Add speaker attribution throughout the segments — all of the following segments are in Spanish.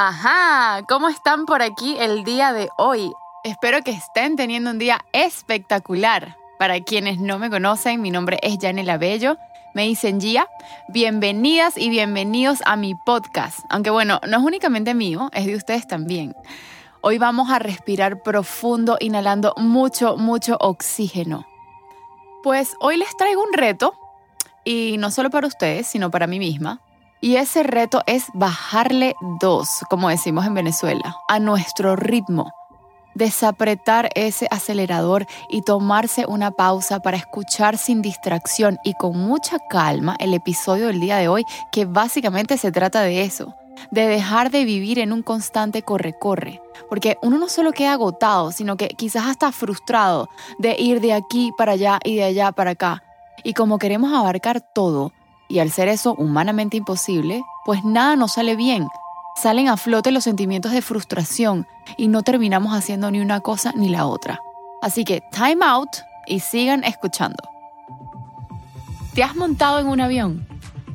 Speaker 1: Ajá, ¿cómo están por aquí el día de hoy? Espero que estén teniendo un día espectacular. Para quienes no me conocen, mi nombre es Janela Bello, me dicen Gia. Bienvenidas y bienvenidos a mi podcast. Aunque bueno, no es únicamente mío, es de ustedes también. Hoy vamos a respirar profundo, inhalando mucho, mucho oxígeno. Pues hoy les traigo un reto, y no solo para ustedes, sino para mí misma. Y ese reto es bajarle dos, como decimos en Venezuela, a nuestro ritmo. Desapretar ese acelerador y tomarse una pausa para escuchar sin distracción y con mucha calma el episodio del día de hoy, que básicamente se trata de eso, de dejar de vivir en un constante corre-corre. Porque uno no solo queda agotado, sino que quizás hasta frustrado de ir de aquí para allá y de allá para acá. Y como queremos abarcar todo, y al ser eso humanamente imposible, pues nada nos sale bien. Salen a flote los sentimientos de frustración y no terminamos haciendo ni una cosa ni la otra. Así que time out y sigan escuchando. ¿Te has montado en un avión?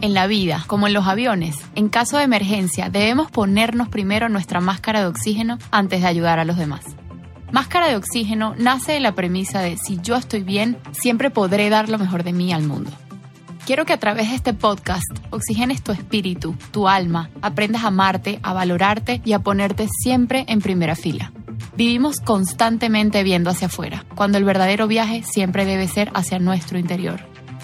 Speaker 1: En la vida, como en los aviones, en caso de emergencia debemos ponernos primero nuestra máscara de oxígeno antes de ayudar a los demás. Máscara de oxígeno nace de la premisa de si yo estoy bien, siempre podré dar lo mejor de mí al mundo. Quiero que a través de este podcast oxigenes tu espíritu, tu alma, aprendas a amarte, a valorarte y a ponerte siempre en primera fila. Vivimos constantemente viendo hacia afuera, cuando el verdadero viaje siempre debe ser hacia nuestro interior.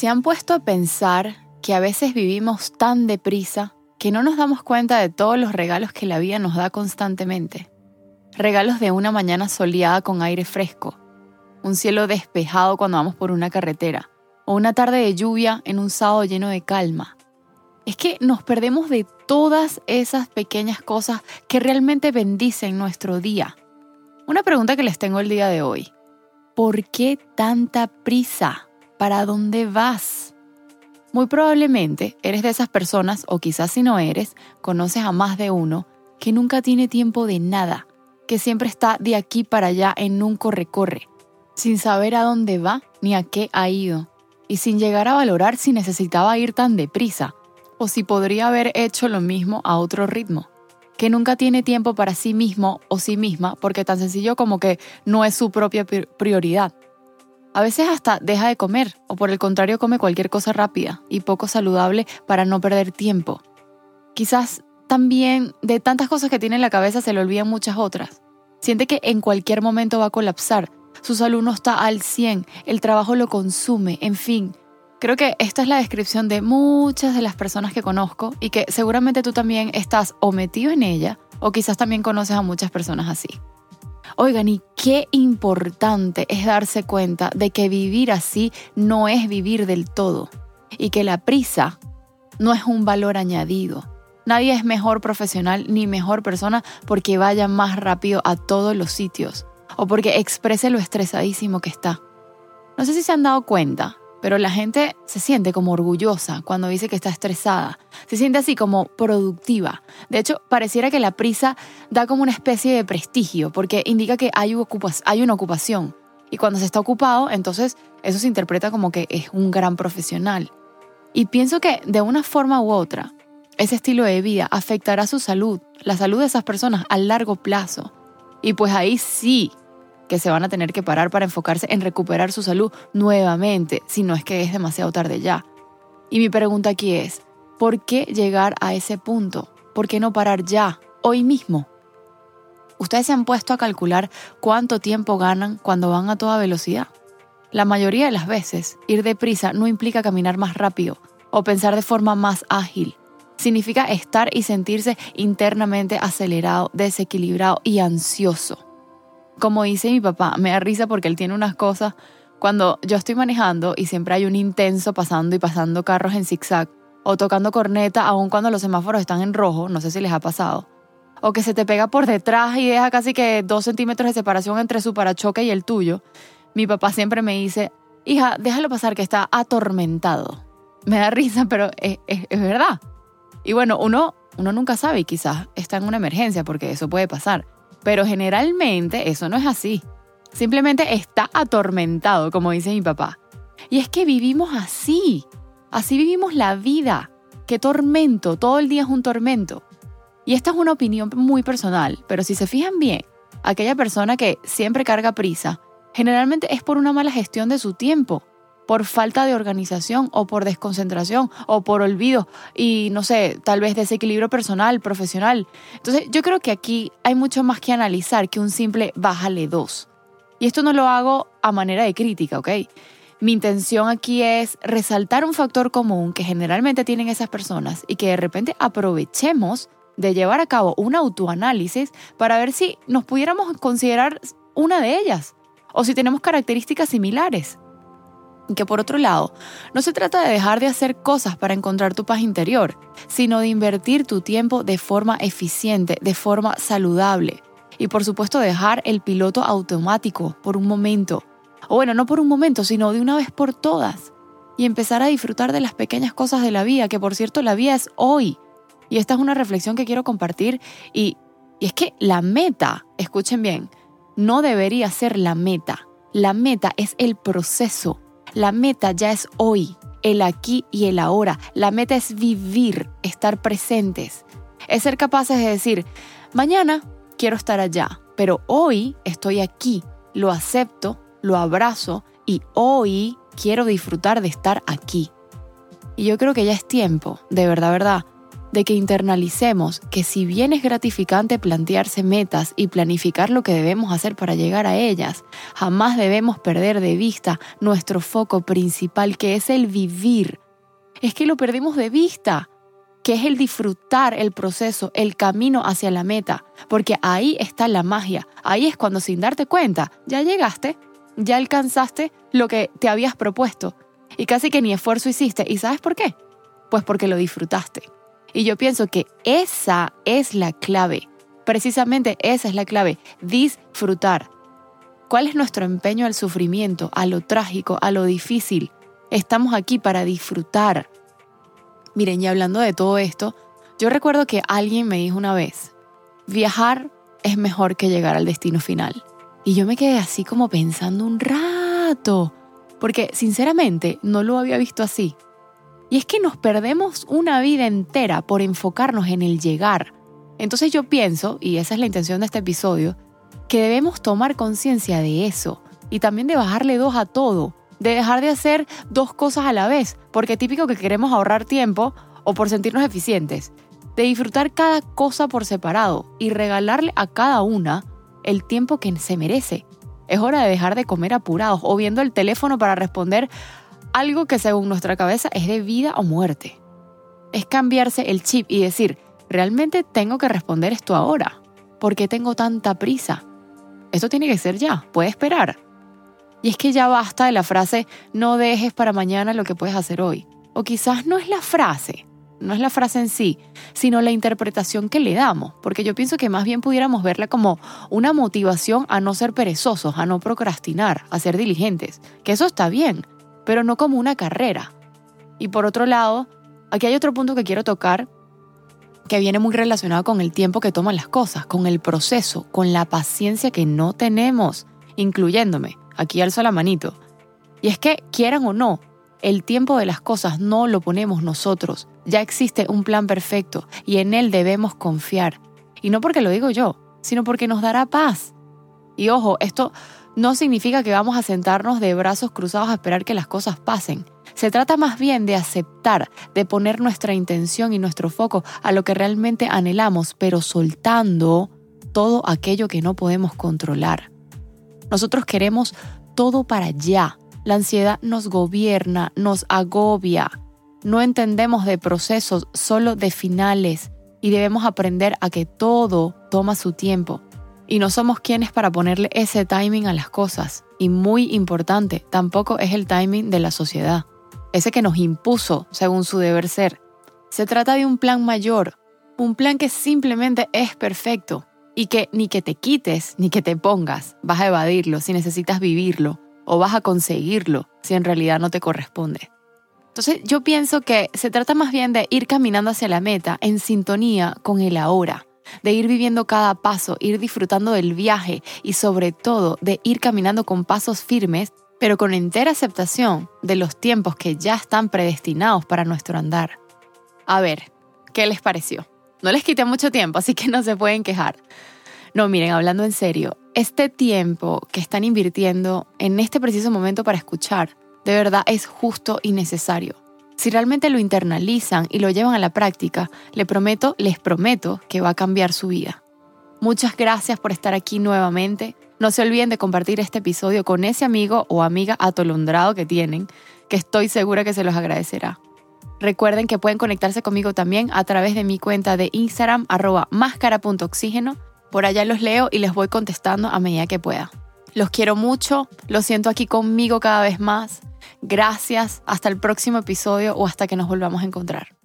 Speaker 1: ¿Se han puesto a pensar que a veces vivimos tan deprisa que no nos damos cuenta de todos los regalos que la vida nos da constantemente? Regalos de una mañana soleada con aire fresco, un cielo despejado cuando vamos por una carretera, o una tarde de lluvia en un sábado lleno de calma. Es que nos perdemos de todas esas pequeñas cosas que realmente bendicen nuestro día. Una pregunta que les tengo el día de hoy. ¿Por qué tanta prisa? ¿Para dónde vas? Muy probablemente eres de esas personas, o quizás si no eres, conoces a más de uno, que nunca tiene tiempo de nada, que siempre está de aquí para allá en un corre-corre, sin saber a dónde va ni a qué ha ido, y sin llegar a valorar si necesitaba ir tan deprisa, o si podría haber hecho lo mismo a otro ritmo, que nunca tiene tiempo para sí mismo o sí misma, porque tan sencillo como que no es su propia prioridad. A veces hasta deja de comer o por el contrario come cualquier cosa rápida y poco saludable para no perder tiempo. Quizás también de tantas cosas que tiene en la cabeza se le olvidan muchas otras. Siente que en cualquier momento va a colapsar, su salud no está al 100, el trabajo lo consume, en fin. Creo que esta es la descripción de muchas de las personas que conozco y que seguramente tú también estás o metido en ella o quizás también conoces a muchas personas así. Oigan, y qué importante es darse cuenta de que vivir así no es vivir del todo y que la prisa no es un valor añadido. Nadie es mejor profesional ni mejor persona porque vaya más rápido a todos los sitios o porque exprese lo estresadísimo que está. No sé si se han dado cuenta, pero la gente se siente como orgullosa cuando dice que está estresada. Se siente así como productiva. De hecho, pareciera que la prisa da como una especie de prestigio porque indica que hay, hay una ocupación. Y cuando se está ocupado, entonces eso se interpreta como que es un gran profesional. Y pienso que de una forma u otra, ese estilo de vida afectará su salud, la salud de esas personas a largo plazo. Y pues ahí sí que se van a tener que parar para enfocarse en recuperar su salud nuevamente, si no es que es demasiado tarde ya. Y mi pregunta aquí es, ¿por qué llegar a ese punto? ¿Por qué no parar ya, hoy mismo? ¿Ustedes se han puesto a calcular cuánto tiempo ganan cuando van a toda velocidad? La mayoría de las veces, ir deprisa no implica caminar más rápido o pensar de forma más ágil. Significa estar y sentirse internamente acelerado, desequilibrado y ansioso como dice mi papá, me da risa porque él tiene unas cosas Cuando yo estoy manejando y siempre hay un intenso pasando y pasando carros en zigzag, o tocando corneta aun cuando los semáforos están en rojo, no sé si les ha pasado, o que se te pega por detrás y deja casi que dos centímetros de separación entre su parachoque y el tuyo, mi papá siempre me dice, hija, déjalo pasar que está atormentado. Me da risa, pero es, verdad. Y bueno, uno, uno nunca sabe y quizás está en una emergencia porque eso puede pasar. Pero generalmente eso no es así. Simplemente está atormentado, como dice mi papá. Y es que vivimos así. Así vivimos la vida. Qué tormento. Todo el día es un tormento. Y esta es una opinión muy personal, pero si se fijan bien, aquella persona que siempre carga prisa, generalmente es por una mala gestión de su tiempo, por falta de organización o por desconcentración o por olvido y no sé, tal vez desequilibrio personal, profesional. Entonces yo creo que aquí hay mucho más que analizar que un simple bájale dos. Y esto no lo hago a manera de crítica, ¿ok? Mi intención aquí es resaltar un factor común que generalmente tienen esas personas y que de repente aprovechemos de llevar a cabo un autoanálisis para ver si nos pudiéramos considerar una de ellas o si tenemos características similares. Que por otro lado, no se trata de dejar de hacer cosas para encontrar tu paz interior, sino de invertir tu tiempo de forma eficiente, de forma saludable. Y por supuesto dejar el piloto automático por un momento o bueno, no por un momento, sino de una vez por todas. Y empezar a disfrutar de las pequeñas cosas de la vida, que por cierto la vida es hoy. Y esta es una reflexión que quiero compartir. Y, y es que la meta, escuchen bien, no debería ser la meta. La meta es el proceso. La meta ya es hoy, el aquí y el ahora. La meta es vivir, estar presentes. Es ser capaces de decir, mañana quiero estar allá, pero hoy estoy aquí, lo acepto, lo abrazo y hoy quiero disfrutar de estar aquí. Y yo creo que ya es tiempo, de verdad, verdad, de que internalicemos que si bien es gratificante plantearse metas y planificar lo que debemos hacer para llegar a ellas, jamás debemos perder de vista nuestro foco principal, que es el vivir. Es que lo perdimos de vista, que es el disfrutar el proceso, el camino hacia la meta, porque ahí está la magia, ahí es cuando sin darte cuenta, ya llegaste ya alcanzaste lo que te habías propuesto y casi que ni esfuerzo hiciste. ¿Y sabes por qué? Pues porque lo disfrutaste. Y yo pienso que esa es la clave. Precisamente esa es la clave. Disfrutar. ¿Cuál es nuestro empeño al sufrimiento, a lo trágico, a lo difícil? Estamos aquí para disfrutar. Miren, y hablando de todo esto, yo recuerdo que alguien me dijo una vez, viajar es mejor que llegar al destino final. Y yo me quedé así como pensando un rato, porque sinceramente no lo había visto así. Y es que nos perdemos una vida entera por enfocarnos en el llegar. Entonces yo pienso, y esa es la intención de este episodio, que debemos tomar conciencia de eso y también de bajarle dos a todo, de dejar de hacer dos cosas a la vez, porque es típico que queremos ahorrar tiempo o por sentirnos eficientes, de disfrutar cada cosa por separado y regalarle a cada una el tiempo que se merece. Es hora de dejar de comer apurados o viendo el teléfono para responder algo que según nuestra cabeza es de vida o muerte. Es cambiarse el chip y decir, realmente tengo que responder esto ahora. ¿Por qué tengo tanta prisa? Esto tiene que ser ya, puede esperar. Y es que ya basta de la frase, no dejes para mañana lo que puedes hacer hoy. O quizás no es la frase, no es la frase en sí, sino la interpretación que le damos, porque yo pienso que más bien pudiéramos verla como una motivación a no ser perezosos, a no procrastinar, a ser diligentes, que eso está bien, pero no como una carrera. Y por otro lado, aquí hay otro punto que quiero tocar que viene muy relacionado con el tiempo que toman las cosas, con el proceso, con la paciencia que no tenemos, incluyéndome. Aquí alzo la manito. Y es que, quieran o no, el tiempo de las cosas no lo ponemos nosotros. Ya existe un plan perfecto y en él debemos confiar. Y no porque lo digo yo, sino porque nos dará paz. Y ojo, esto no significa que vamos a sentarnos de brazos cruzados a esperar que las cosas pasen. Se trata más bien de aceptar, de poner nuestra intención y nuestro foco a lo que realmente anhelamos, pero soltando todo aquello que no podemos controlar. Nosotros queremos todo para ya, la ansiedad nos gobierna, nos agobia. No entendemos de procesos, solo de finales. Y debemos aprender a que todo toma su tiempo. Y no somos quienes para ponerle ese timing a las cosas. Y muy importante, tampoco es el timing de la sociedad, ese que nos impuso según su deber ser. Se trata de un plan mayor, un plan que simplemente es perfecto y que ni que te quites ni que te pongas vas a evadirlo si necesitas vivirlo o vas a conseguirlo si en realidad no te corresponde. Entonces yo pienso que se trata más bien de ir caminando hacia la meta en sintonía con el ahora, de ir viviendo cada paso, ir disfrutando del viaje y sobre todo de ir caminando con pasos firmes, pero con entera aceptación de los tiempos que ya están predestinados para nuestro andar. A ver, ¿qué les pareció? No les quité mucho tiempo, así que no se pueden quejar. No, miren, hablando en serio, este tiempo que están invirtiendo en este preciso momento para escuchar, de verdad es justo y necesario. Si realmente lo internalizan y lo llevan a la práctica, le prometo, les prometo que va a cambiar su vida. Muchas gracias por estar aquí nuevamente. No se olviden de compartir este episodio con ese amigo o amiga atolondrado que tienen, que estoy segura que se los agradecerá. Recuerden que pueden conectarse conmigo también a través de mi cuenta de Instagram arroba máscara.oxígeno. Por allá los leo y les voy contestando a medida que pueda. Los quiero mucho, los siento aquí conmigo cada vez más. Gracias, hasta el próximo episodio o hasta que nos volvamos a encontrar.